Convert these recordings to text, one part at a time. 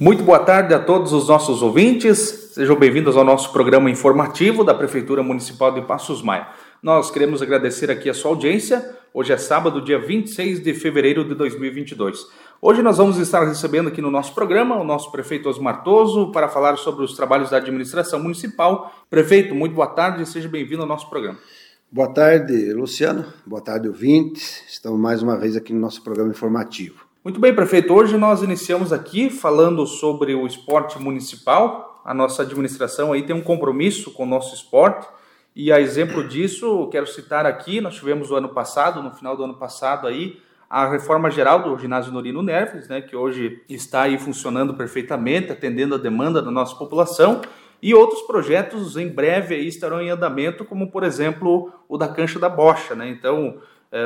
Muito boa tarde a todos os nossos ouvintes. Sejam bem-vindos ao nosso programa informativo da Prefeitura Municipal de Passos Maia. Nós queremos agradecer aqui a sua audiência. Hoje é sábado, dia 26 de fevereiro de 2022. Hoje nós vamos estar recebendo aqui no nosso programa o nosso prefeito Osmar Toso para falar sobre os trabalhos da administração municipal. Prefeito, muito boa tarde e seja bem-vindo ao nosso programa. Boa tarde, Luciano. Boa tarde, ouvintes. Estamos mais uma vez aqui no nosso programa informativo. Muito bem, prefeito. Hoje nós iniciamos aqui falando sobre o esporte municipal. A nossa administração aí tem um compromisso com o nosso esporte. E a exemplo disso, quero citar aqui, nós tivemos o ano passado, no final do ano passado aí, a reforma geral do ginásio Norino Neves, né, que hoje está aí funcionando perfeitamente, atendendo a demanda da nossa população, e outros projetos em breve aí estarão em andamento, como por exemplo o da cancha da bocha, né? Então,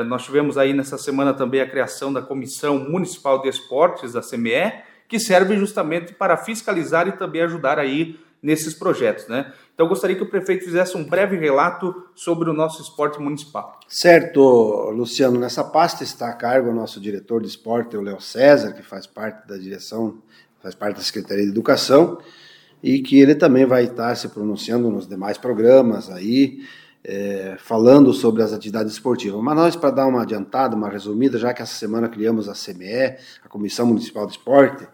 nós tivemos aí nessa semana também a criação da Comissão Municipal de Esportes, da CME, que serve justamente para fiscalizar e também ajudar aí nesses projetos, né? Então gostaria que o prefeito fizesse um breve relato sobre o nosso esporte municipal. Certo, Luciano, nessa pasta está a cargo o nosso diretor de esporte, o Léo César, que faz parte da direção, faz parte da Secretaria de Educação, e que ele também vai estar se pronunciando nos demais programas aí, é, falando sobre as atividades esportivas. Mas nós, para dar uma adiantada, uma resumida, já que essa semana criamos a CME, a Comissão Municipal de Esporte,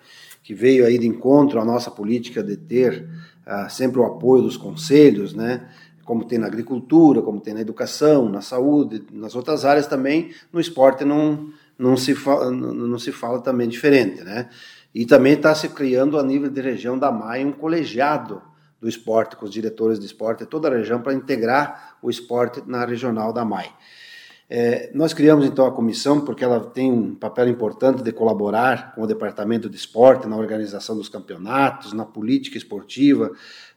que veio aí de encontro à nossa política de ter ah, sempre o apoio dos conselhos, né? como tem na agricultura, como tem na educação, na saúde, nas outras áreas também, no esporte não, não, se, fala, não, se fala também diferente. Né? E também está se criando a nível de região da MAI um colegiado do esporte, com os diretores de esporte, toda a região, para integrar o esporte na regional da MAI. É, nós criamos então a comissão porque ela tem um papel importante de colaborar com o departamento de esporte na organização dos campeonatos, na política esportiva,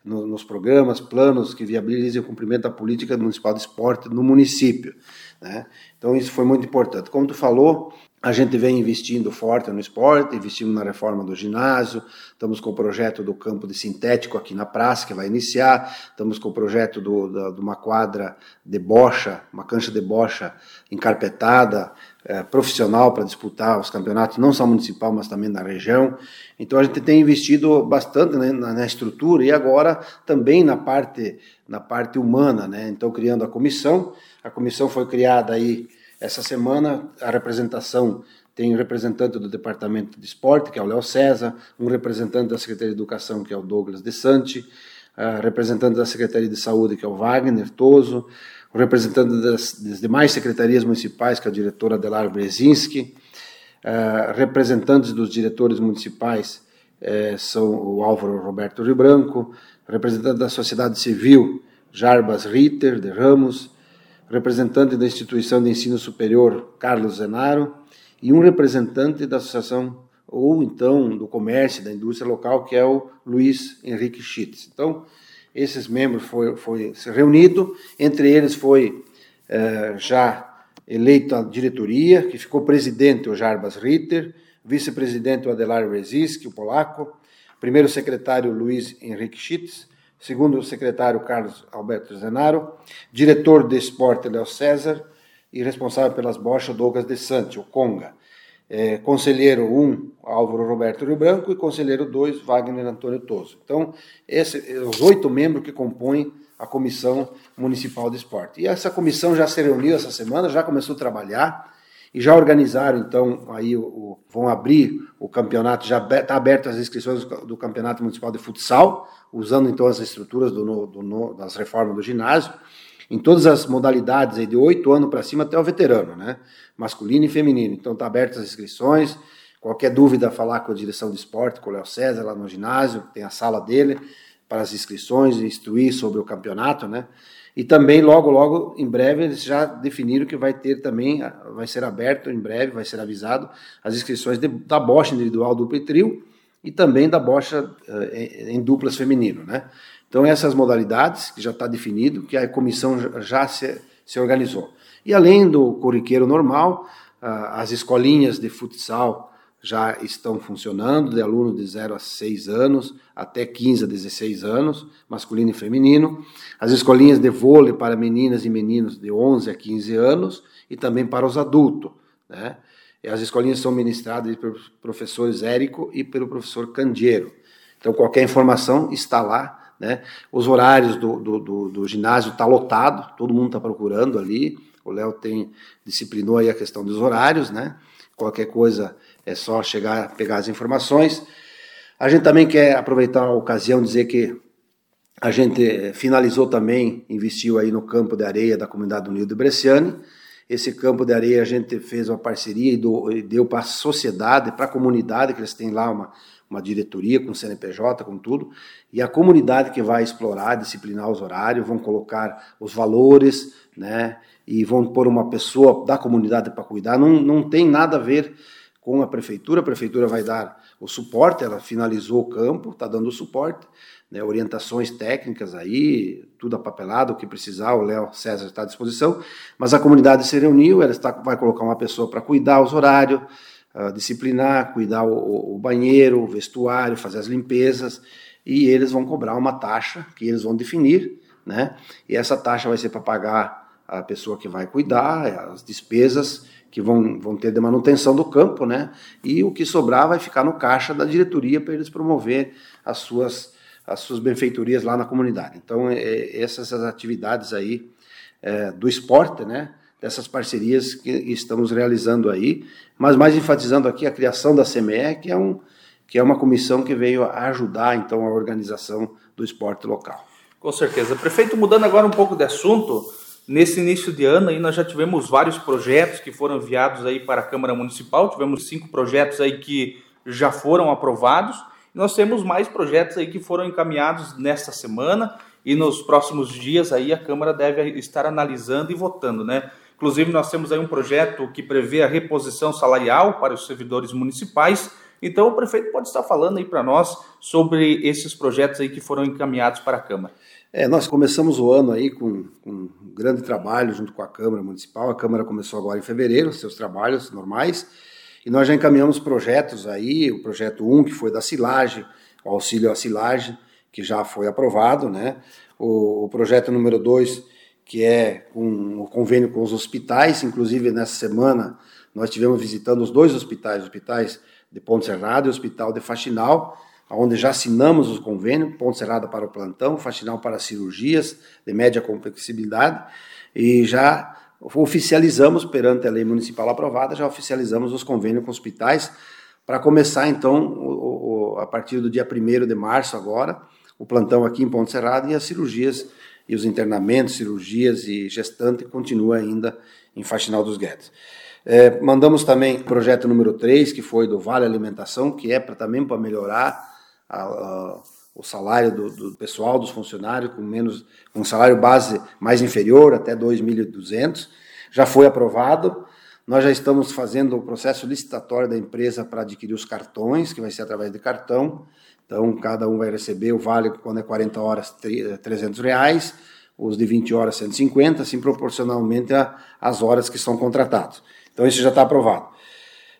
no, nos programas, planos que viabilizem o cumprimento da política municipal de esporte no município. Né? Então isso foi muito importante. Como tu falou, a gente vem investindo forte no esporte, investimos na reforma do ginásio, estamos com o projeto do campo de sintético aqui na praça, que vai iniciar, estamos com o projeto do, da, de uma quadra de bocha, uma cancha de bocha encarpetada, é, profissional para disputar os campeonatos, não só municipal, mas também na região. Então a gente tem investido bastante né, na, na, estrutura e agora também na parte, na parte humana, né? Então criando a comissão, a comissão foi criada aí essa semana, a representação tem um representante do Departamento de Esporte, que é o Léo César, um representante da Secretaria de Educação, que é o Douglas De Santi, uh, representante da Secretaria de Saúde, que é o Wagner Toso, o representante das, das demais secretarias municipais, que é o diretor Adelar Brezinski, uh, representantes dos diretores municipais eh, são o Álvaro Roberto Rio Branco, representante da sociedade civil, Jarbas Ritter de Ramos, representante da instituição de ensino superior Carlos Zenaro e um representante da associação ou então do comércio, da indústria local, que é o Luiz Henrique Schitz. Então, esses membros foi, foi se reunido, entre eles foi eh, já eleito a diretoria, que ficou presidente o Jarbas Ritter, vice-presidente o Adelar Reziski, o polaco, primeiro secretário Luiz Henrique Schitz, segundo o secretário Carlos Alberto Zenaro, diretor de esporte Léo César e responsável pelas bochas Douglas de Santi, o Conga. É, conselheiro 1, um, Álvaro Roberto Rio Branco, e conselheiro 2, Wagner Antônio Toso. Então, esse, os oito membros que compõem a Comissão Municipal de Esporte. E essa comissão já se reuniu essa semana, já começou a trabalhar, e já organizaram, então, aí o vão abrir o campeonato, já está aberto as inscrições do, Campeonato Municipal de Futsal, usando então as estruturas do, do, das reformas do ginásio, em todas as modalidades, aí, de oito anos para cima até o veterano, né? masculino e feminino. Então está abertas as inscrições, qualquer dúvida, falar com a direção de esporte, com o Léo César, lá no ginásio, tem a sala dele, para as inscrições, instruir sobre o campeonato, né? E também, logo, logo, em breve, eles já definiram que vai ter também, vai ser aberto em breve, vai ser avisado, as inscrições de, da bocha individual dupla e trio e também da bocha uh, em, duplas feminino, né? Então, essas modalidades, que já está definido, que a comissão já se, se organizou. E além do corriqueiro normal, uh, as escolinhas de futsal já estão funcionando, de alunos de 0 a 6 anos até 15 a 16 anos, masculino e feminino. As escolinhas de vôlei para meninas e meninos de 11 a 15 anos e também para os adultos. Né? as escolinhas são ministradas pelos professores Érico e pelo professor Candiero. Então, qualquer informação está lá. Né? Os horários do, do, do, do ginásio está lotado, todo mundo está procurando ali. O Léo tem disciplinou aí a questão dos horários, né? Qualquer coisa é só chegar, pegar as informações. A gente também quer aproveitar a ocasião dizer que a gente eh, finalizou também, investiu aí no campo de areia da comunidade Unido de Bresciani. Esse campo de areia a gente fez uma parceria e deu para a sociedade, para a comunidade, que eles têm lá uma, uma diretoria com CNPJ, com tudo, e a comunidade que vai explorar, disciplinar os horários, vão colocar os valores, né, e vão pôr uma pessoa da comunidade para cuidar. Não, não tem nada a ver com a prefeitura, a prefeitura vai dar o suporte, ela finalizou o campo, está dando o suporte, né, orientações técnicas aí, tudo apapelado, o que precisar, o Léo César está à disposição, mas a comunidade se reuniu, ela está, vai colocar uma pessoa para cuidar os horários, uh, disciplinar, cuidar o, o, banheiro, o vestuário, fazer as limpezas, e eles vão cobrar uma taxa que eles vão definir, né, e essa taxa vai ser para pagar a pessoa que vai cuidar, as despesas que vão, vão ter de manutenção do campo, né, e o que sobrar vai ficar no caixa da diretoria para eles promover as suas as suas benfeitorias lá na comunidade. Então, é, é, essas as atividades aí é, do esporte, né? Dessas parcerias que estamos realizando aí, mas mais enfatizando aqui a criação da CME, que é, um, que é uma comissão que veio ajudar, então, a organização do esporte local. Com certeza. Prefeito, mudando agora um pouco de assunto, nesse início de ano aí nós já tivemos vários projetos que foram enviados aí para a Câmara Municipal, tivemos cinco projetos aí que já foram aprovados, nós temos mais projetos aí que foram encaminhados nesta semana e nos próximos dias aí a Câmara deve estar analisando e votando, né? Inclusive nós temos aí um projeto que prevê a reposição salarial para os servidores municipais. Então o prefeito pode estar falando aí para nós sobre esses projetos aí que foram encaminhados para a Câmara. É, nós começamos o ano aí com, com grande trabalho junto com a Câmara Municipal. A Câmara começou agora em fevereiro, seus trabalhos normais. E nós já encaminhamos projetos aí, o projeto 1, que foi da silagem, o auxílio à silagem, que já foi aprovado, né? O, o projeto número 2, que é um, o convênio com os hospitais, inclusive nessa semana nós tivemos visitando os dois hospitais, hospitais de Ponte Serrada e o Hospital de Faxinal, onde já assinamos os convênios, Ponte Serrada para o plantão, Faxinal para cirurgias de média complexibilidade, e já oficializamos perante a lei municipal aprovada, já oficializamos os convênios com hospitais para começar então o, o, a partir do dia 1 de março agora, o plantão aqui em Ponte Serrada e as cirurgias e os internamentos, cirurgias e gestante continua ainda em Faxinal dos Guedes. É, mandamos também o projeto número 3, que foi do Vale Alimentação, que é pra, também para melhorar a, a o salário do, do, pessoal, dos funcionários, com menos com um salário base mais inferior, até 2.200. Já foi aprovado. Nós já estamos fazendo o processo licitatório da empresa para adquirir os cartões, que vai ser através de cartão. Então, cada um vai receber o vale, quando é 40 horas, 300 reais, os de 20 horas, 150, assim proporcionalmente às horas que são contratados. Então, isso já está aprovado.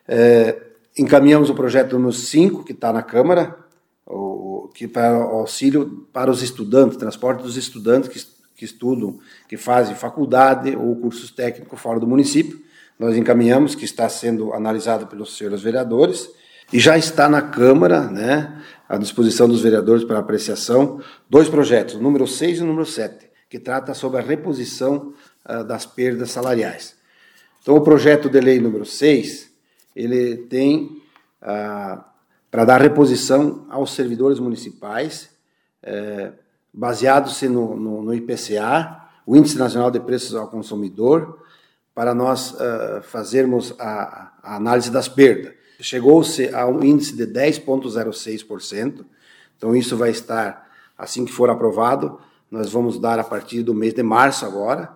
É, encaminhamos o projeto número 5, que está na Câmara, que para auxílio para os estudantes, transporte dos estudantes que, que estudam, que fazem faculdade ou cursos técnicos fora do município. Nós encaminhamos, que está sendo analisado pelos senhores vereadores, e já está na Câmara, né, à disposição dos vereadores para apreciação, dois projetos, o número 6 e o número 7, que trata sobre a reposição uh, das perdas salariais. Então, o projeto de lei número 6, ele tem uh, para dar reposição aos servidores municipais, é, baseados no, no, no, IPCA, o Índice Nacional de Preços ao Consumidor, para nós uh, fazermos a, a, análise das perdas. Chegou-se a um índice de 10,06%, então isso vai estar, assim que for aprovado, nós vamos dar a partir do mês de março agora,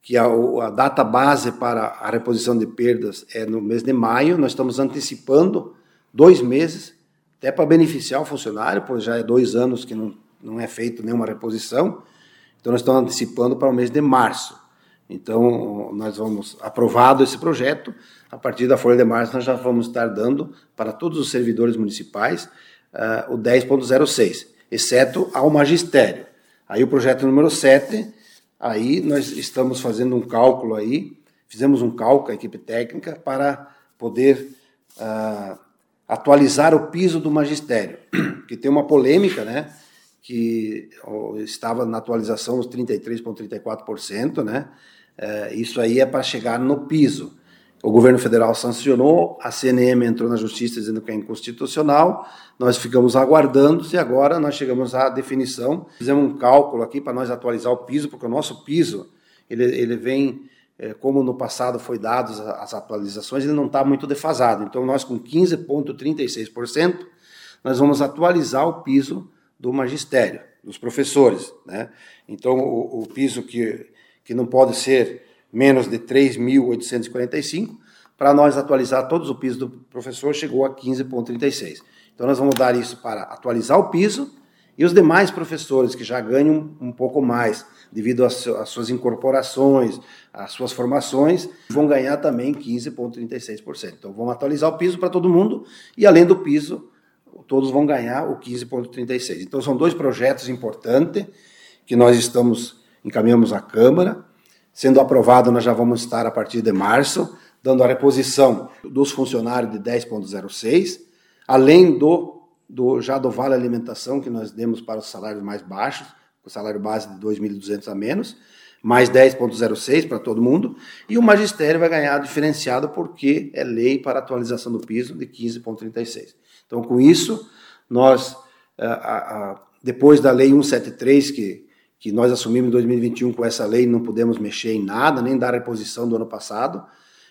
que a, a data base para a reposição de perdas é no mês de maio, nós estamos antecipando dois meses, até para beneficiar o funcionário, pois já é dois anos que não, não é feito nenhuma reposição. Então, nós estamos antecipando para o mês de março. Então, nós vamos, aprovado esse projeto, a partir da folha de março, nós já vamos estar dando para todos os servidores municipais uh, o 10.06, exceto ao magistério. Aí o projeto número 7, aí nós estamos fazendo um cálculo aí, fizemos um cálculo, a equipe técnica, para poder uh, atualizar o piso do magistério, que tem uma polêmica, né? Que estava na atualização os 33,34%, né? Uh, isso aí é para chegar no piso. O governo federal sancionou, a CNM entrou na justiça dizendo que é inconstitucional, nós ficamos aguardando e agora nós chegamos à definição. Fizemos um cálculo aqui para nós atualizar o piso, porque o nosso piso ele, ele vem, como no passado foi dados as atualizações, ele não está muito defasado. Então nós com 15,36%, nós vamos atualizar o piso do magistério, dos professores. Né? Então o, o piso que, que não pode ser menos de 3.845, para nós atualizar todos o piso do professor, chegou a 15,36. Então nós vamos dar isso para atualizar o piso e os demais professores que já ganham um pouco mais, devido às suas incorporações, às suas formações, vão ganhar também 15,36%. Então vamos atualizar o piso para todo mundo e além do piso, todos vão ganhar o 15,36%. Então são dois projetos importantes que nós estamos encaminhamos à Câmara Sendo aprovado, nós já vamos estar a partir de março, dando a reposição dos funcionários de 10,06, além do, do já do vale alimentação que nós demos para os salários mais baixos, o salário base de 2.200 a menos, mais 10,06 para todo mundo, e o magistério vai ganhar diferenciado porque é lei para atualização do piso de 15,36. Então, com isso, nós, eh, depois da lei 173, que que nós assumimos em 2021 com essa lei, não pudemos mexer em nada, nem dar a reposição do ano passado.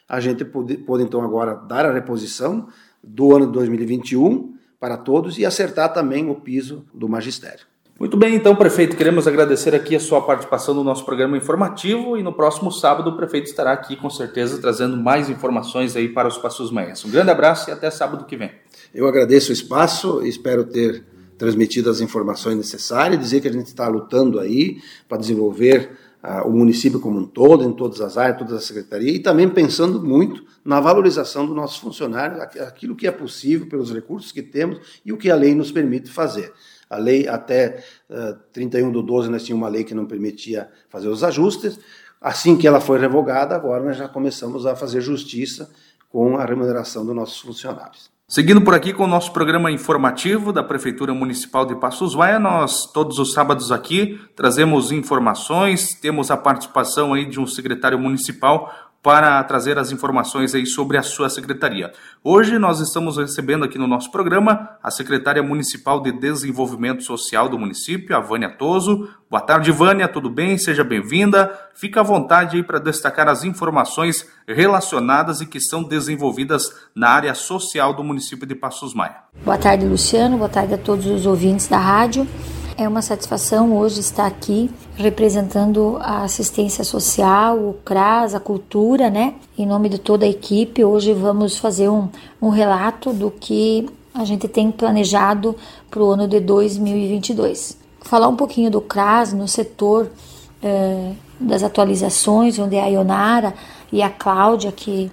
A gente pode, pode então agora dar a reposição do ano de 2021 para todos e acertar também o piso do magistério. Muito bem, então, prefeito, queremos agradecer aqui a sua participação no nosso programa informativo e no próximo sábado o prefeito estará aqui com certeza trazendo mais informações aí para os Passos Meias. Um grande abraço e até sábado que vem. Eu agradeço o espaço espero ter transmitido as informações necessárias, dizer que a gente está lutando aí para desenvolver uh, o município como um todo, em todas as áreas, todas as secretarias, e também pensando muito na valorização dos nossos funcionários, aquilo que é possível pelos recursos que temos e o que a lei nos permite fazer. A lei, até uh, 31 do 12, nós tínhamos uma lei que não permitia fazer os ajustes. Assim que ela foi revogada, agora nós já começamos a fazer justiça com a remuneração dos nossos funcionários. Seguindo por aqui com o nosso programa informativo da Prefeitura Municipal de Passos Vaia, nós todos os sábados aqui trazemos informações, temos a participação aí de um secretário municipal para trazer as informações aí sobre a sua secretaria. Hoje nós estamos recebendo aqui no nosso programa a secretária municipal de Desenvolvimento Social do município, a Vânia Toso. Boa tarde, Vânia, tudo bem? Seja bem-vinda. Fica à vontade aí para destacar as informações relacionadas e que são desenvolvidas na área social do município de Passos Maia. Boa tarde, Luciano. Boa tarde a todos os ouvintes da rádio. É uma satisfação hoje estar aqui representando a assistência social, o CRAS, a cultura, né? Em nome de toda a equipe, hoje vamos fazer um, um relato do que a gente tem planejado para o ano de 2022. Falar um pouquinho do CRAS no setor eh, das atualizações, onde é a Ionara e a Cláudia que,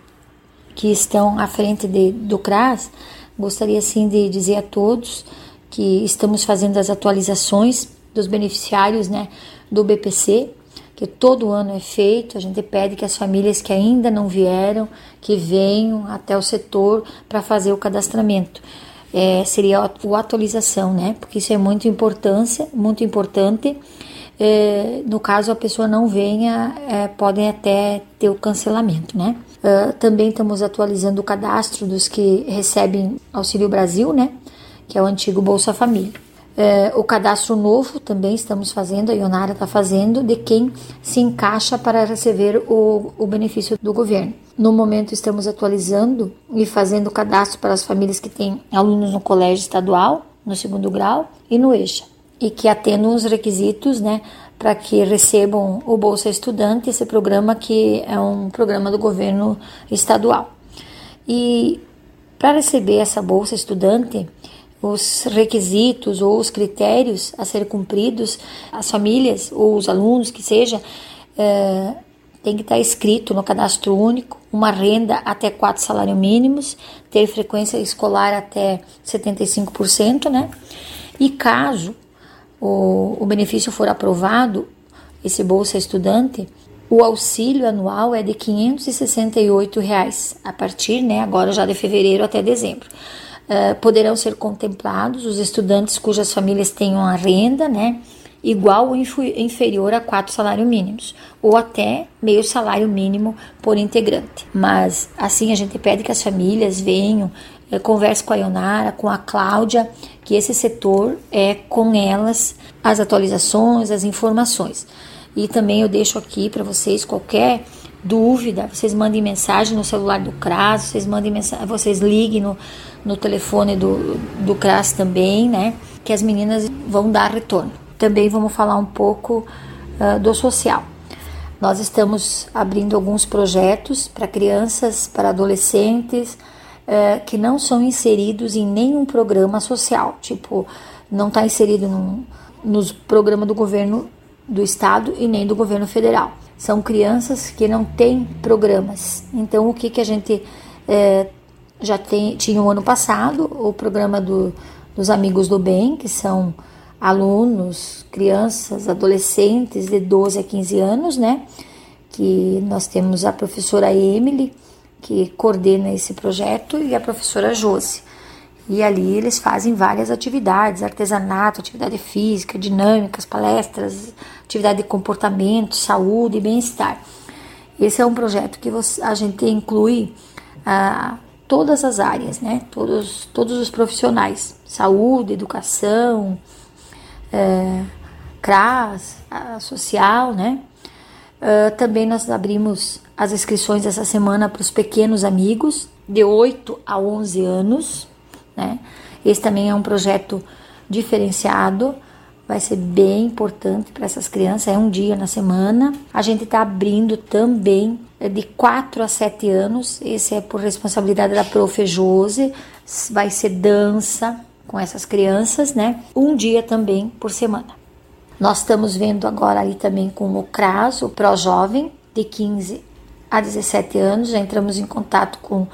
que estão à frente de, do CRAS, gostaria sim de dizer a todos que estamos fazendo as atualizações dos beneficiários né, do BPC, que todo ano é feito. A gente pede que as famílias que ainda não vieram, que venham até o setor para fazer o cadastramento. É, seria a atualização, né? Porque isso é muito importância, muito importante. É, no caso a pessoa não venha, é, podem até ter o cancelamento, né? Uh, também estamos atualizando o cadastro dos que recebem Auxílio Brasil, né? Que é o antigo Bolsa Família. É, o cadastro novo também estamos fazendo, a Ionara está fazendo, de quem se encaixa para receber o, o benefício do governo. No momento estamos atualizando e fazendo o cadastro para as famílias que têm alunos no colégio estadual, no segundo grau e no EJA, e que atendam os requisitos né, para que recebam o Bolsa Estudante, esse programa que é um programa do governo estadual. E para receber essa Bolsa Estudante, os requisitos ou os critérios a serem cumpridos, as famílias ou os alunos, que seja, é, tem que estar escrito no cadastro único, uma renda até quatro salários mínimos, ter frequência escolar até 75%, né? E caso o, o benefício for aprovado, esse Bolsa Estudante, O auxílio anual é de 568 reais, a partir, né, agora já de fevereiro até dezembro. Uh, poderão ser contemplados os estudantes cujas famílias tenham a renda, né, igual ou inferior a quatro salários mínimos, ou até meio salário mínimo por integrante. Mas assim a gente pede que as famílias venham, eh, converse com a Ionara, com a Cláudia, que esse setor é com elas as atualizações, as informações. E também eu deixo aqui para vocês qualquer dúvida, vocês mandem mensagem no celular do CRAS, vocês mandem mensagem, vocês liguem no, no telefone do, do CRAS também, né? Que as meninas vão dar retorno também vamos falar um pouco uh, do social. Nós estamos abrindo alguns projetos para crianças, para adolescentes uh, que não são inseridos em nenhum programa social, tipo, não está inserido no, nos programas do governo do estado e nem do governo federal. São crianças que não têm programas. Então, o que, que a gente uh, já tem, tinha o ano passado, o programa do, dos Amigos do Bem, que são alunos, crianças, adolescentes de 12 a 15 anos, né? Que nós temos a professora Emily, que coordena esse projeto, e a professora Josi. E ali eles fazem várias atividades, artesanato, atividade física, dinâmicas, palestras, atividade de comportamento, saúde e bem-estar. Esse é um projeto que a gente inclui ah, todas as áreas, né? Todos, todos os profissionais, saúde, educação, é, CRAS, social, né? Uh, também nós abrimos as inscrições essa semana para os pequenos amigos, de 8 a 11 anos, né? Esse também é um projeto diferenciado, vai ser bem importante para essas crianças, é um dia na semana. A gente está abrindo também é, de 4 a 7 anos, esse é por responsabilidade da Profe Jose, vai ser dança, com essas crianças, né? Um dia também por semana. Nós estamos vendo agora ali também com o CRAS, o Pro Jovem, de 15 a 17 anos. Já entramos em contato com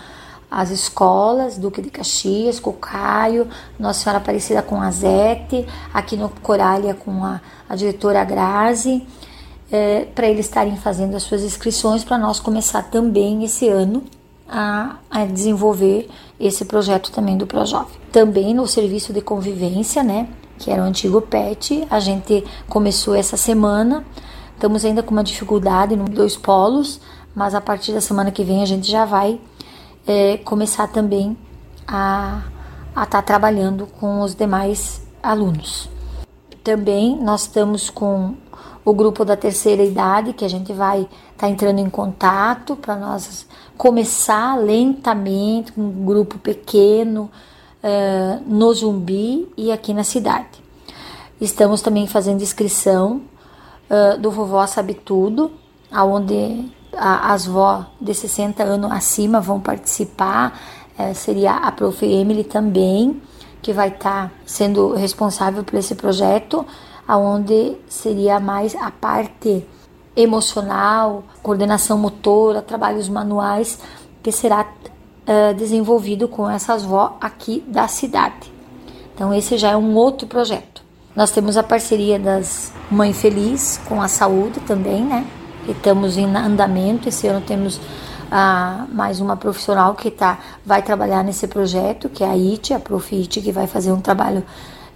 as escolas, Duque de Caxias, com o Caio, Nossa Senhora Aparecida com a Zete, aqui no Corália com a, a diretora Grazi, é, para eles estarem fazendo as suas inscrições, para nós começar também esse ano a, a desenvolver esse projeto também do Projovem. Também no serviço de convivência, né, que era o antigo PET, a gente começou essa semana. Estamos ainda com uma dificuldade nos dois polos, mas a partir da semana que vem a gente já vai é, começar também a estar tá trabalhando com os demais alunos. Também nós estamos com o grupo da terceira idade, que a gente vai estar tá entrando em contato para nós começar lentamente com um grupo pequeno uh, no Zumbi e aqui na cidade. Estamos também fazendo inscrição uh, do Vovó Sabe Tudo, aonde as vó de 60 anos acima vão participar, uh, seria a Prof. Emily também, que vai estar tá sendo responsável por esse projeto, aonde seria mais a parte emocional, coordenação motora, trabalhos manuais, que será uh, desenvolvido com essas vó aqui da cidade. Então esse já é um outro projeto. Nós temos a parceria das Mãe Feliz com a saúde também, né? Estamos em andamento. Esse ano temos uh, mais uma profissional que tá, vai trabalhar nesse projeto, que é a IT, a Prof. IT, que vai fazer um trabalho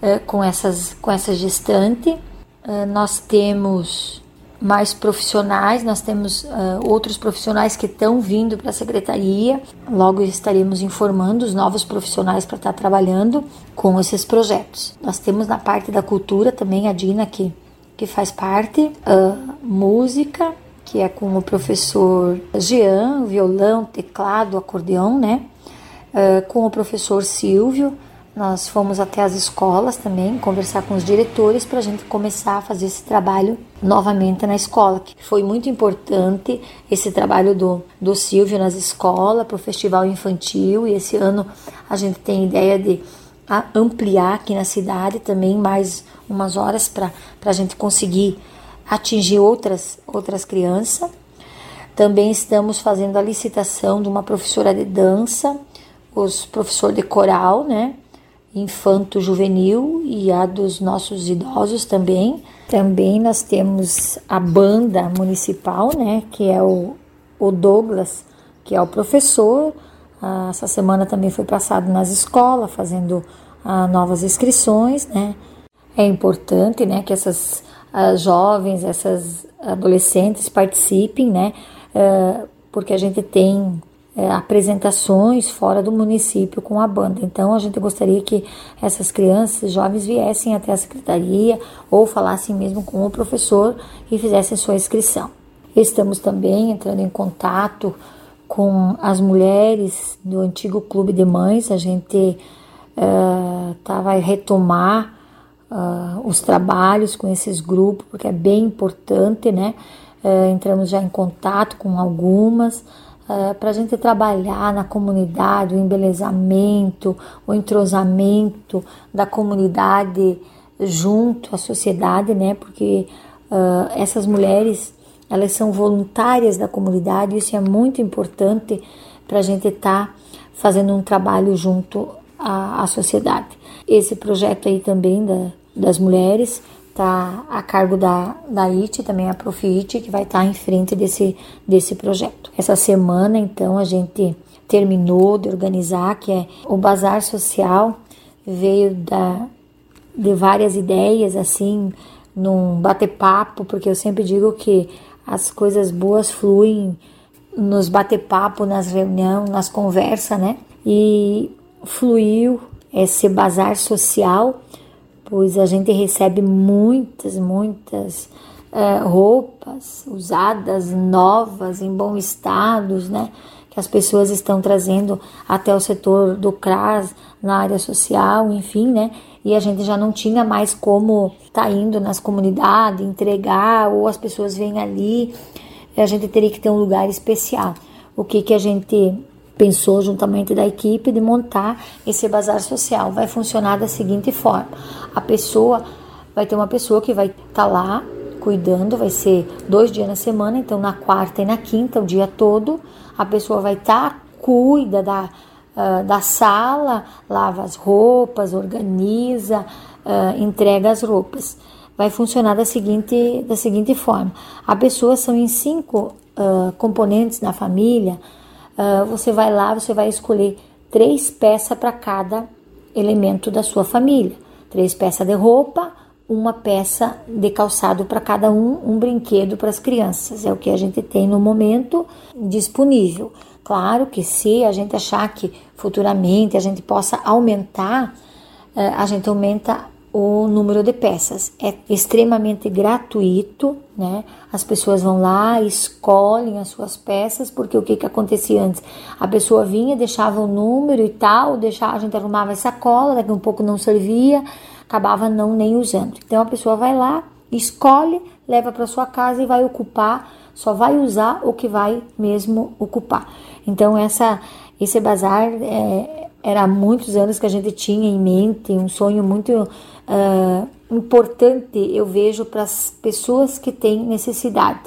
uh, com, essas, com essa gestante. Uh, nós temos mais profissionais, nós temos uh, outros profissionais que estão vindo para a secretaria. Logo estaremos informando os novos profissionais para estar tá trabalhando com esses projetos. Nós temos na parte da cultura também a Dina que, que faz parte, uh, música, que é com o professor Jean, violão, teclado, acordeão, né? Uh, com o professor Silvio, nós fomos até as escolas também conversar com os diretores para a gente começar a fazer esse trabalho novamente na escola. Que foi muito importante esse trabalho do, do Silvio nas escolas, para o festival infantil. E esse ano a gente tem ideia de ampliar aqui na cidade também mais umas horas para a gente conseguir atingir outras, outras crianças. Também estamos fazendo a licitação de uma professora de dança, os professor de coral, né? infanto-juvenil e a dos nossos idosos também. Também nós temos a banda municipal, né, que é o, o Douglas, que é o professor. Ah, essa semana também foi passado nas escolas, fazendo ah, novas inscrições, né. É importante, né, que essas ah, jovens, essas adolescentes participem, né, ah, porque a gente tem é, apresentações fora do município com a banda. Então a gente gostaria que essas crianças, jovens, viessem até a secretaria ou falassem mesmo com o professor e fizessem sua inscrição. Estamos também entrando em contato com as mulheres do antigo clube de mães. A gente uh, tá, vai retomar uh, os trabalhos com esses grupos, porque é bem importante, né? Uh, entramos já em contato com algumas uh, para a gente trabalhar na comunidade, o embelezamento, o entrosamento da comunidade junto à sociedade, né? Porque uh, essas mulheres elas são voluntárias da comunidade, isso é muito importante para a gente estar tá fazendo um trabalho junto à, à, sociedade. Esse projeto aí também da, das mulheres está a cargo da, da IT, também a Profit, que vai estar tá em frente desse, desse projeto. Essa semana, então, a gente terminou de organizar, que é o Bazar Social, veio da, de várias ideias, assim, num bater-papo, porque eu sempre digo que as coisas boas fluem nos bater-papo, nas reuniões, nas conversas, né? E fluiu esse bazar social pois a gente recebe muitas, muitas é, roupas usadas, novas, em bom estado, né? Que as pessoas estão trazendo até o setor do CRAS, na área social, enfim, né? E a gente já não tinha mais como tá indo nas comunidades, entregar, ou as pessoas vêm ali, a gente teria que ter um lugar especial. O que, que a gente pensou juntamente da equipe de montar esse bazar social. Vai funcionar da seguinte forma: a pessoa vai ter uma pessoa que vai estar tá lá cuidando, vai ser dois dias na semana, então na quarta e na quinta, o dia todo, a pessoa vai estar, tá, cuida da, uh, da sala, lava as roupas, organiza, uh, entrega as roupas. Vai funcionar da seguinte, da seguinte forma: a pessoa são em cinco uh, componentes na família você vai lá, você vai escolher três peças para cada elemento da sua família. Três peças de roupa, uma peça de calçado para cada um, um brinquedo para as crianças. É o que a gente tem no momento disponível. Claro que se a gente achar que futuramente a gente possa aumentar, a gente aumenta o número de peças. É extremamente gratuito, né? As pessoas vão lá, escolhem as suas peças, porque o que que acontecia antes? A pessoa vinha, deixava o número e tal, deixava, a gente arrumava a sacola, daqui um pouco não servia, acabava não nem usando. Então a pessoa vai lá, escolhe, leva para sua casa e vai ocupar, só vai usar o que vai mesmo ocupar. Então essa esse bazar é, era há muitos anos que a gente tinha em mente, um sonho muito uh, importante, eu vejo, para as pessoas que têm necessidade.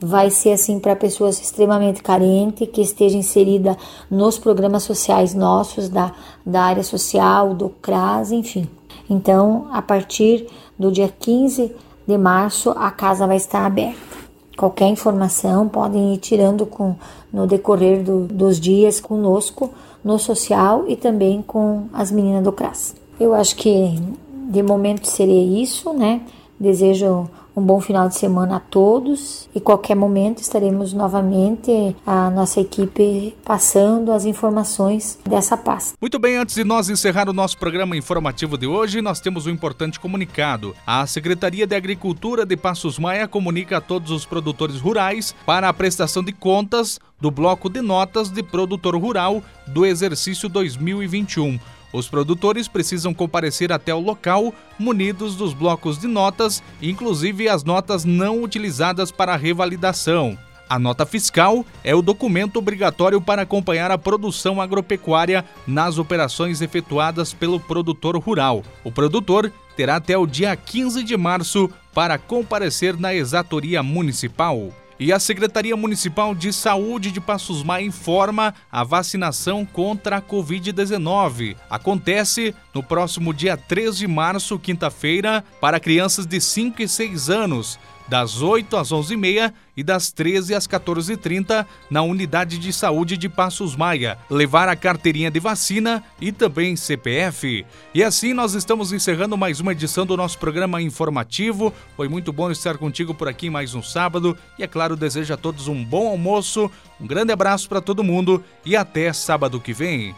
Vai ser assim para pessoas extremamente carentes, que esteja inserida nos programas sociais nossos, da, da área social, do CRAS, enfim. Então, a partir do dia 15 de março, a casa vai estar aberta. Qualquer informação podem ir tirando com, no decorrer do, dos dias conosco no social e também com as meninas do CRAS. Eu acho que de momento seria isso, né? Desejo um bom final de semana a todos e qualquer momento estaremos novamente a nossa equipe passando as informações dessa pasta. Muito bem, antes de nós encerrar o nosso programa informativo de hoje, nós temos um importante comunicado. A Secretaria de Agricultura de Passos Maia comunica a todos os produtores rurais para a prestação de contas do bloco de notas de produtor rural do exercício 2021. Os produtores precisam comparecer até o local munidos dos blocos de notas, inclusive as notas não utilizadas para revalidação. A nota fiscal é o documento obrigatório para acompanhar a produção agropecuária nas operações efetuadas pelo produtor rural. O produtor terá até o dia 15 de março para comparecer na exatoria municipal. E a Secretaria Municipal de Saúde de Passos Maia informa a vacinação contra a Covid-19. Acontece no próximo dia 3 de março, quinta-feira, para crianças de 5 e 6 anos das 8 às 11h30 e das 13 às 14h30 na Unidade de Saúde de Passos Maia. Levar a carteirinha de vacina e também CPF. E assim nós estamos encerrando mais uma edição do nosso programa informativo. Foi muito bom estar contigo por aqui mais um sábado e é claro, desejo a todos um bom almoço, um grande abraço para todo mundo e até sábado que vem.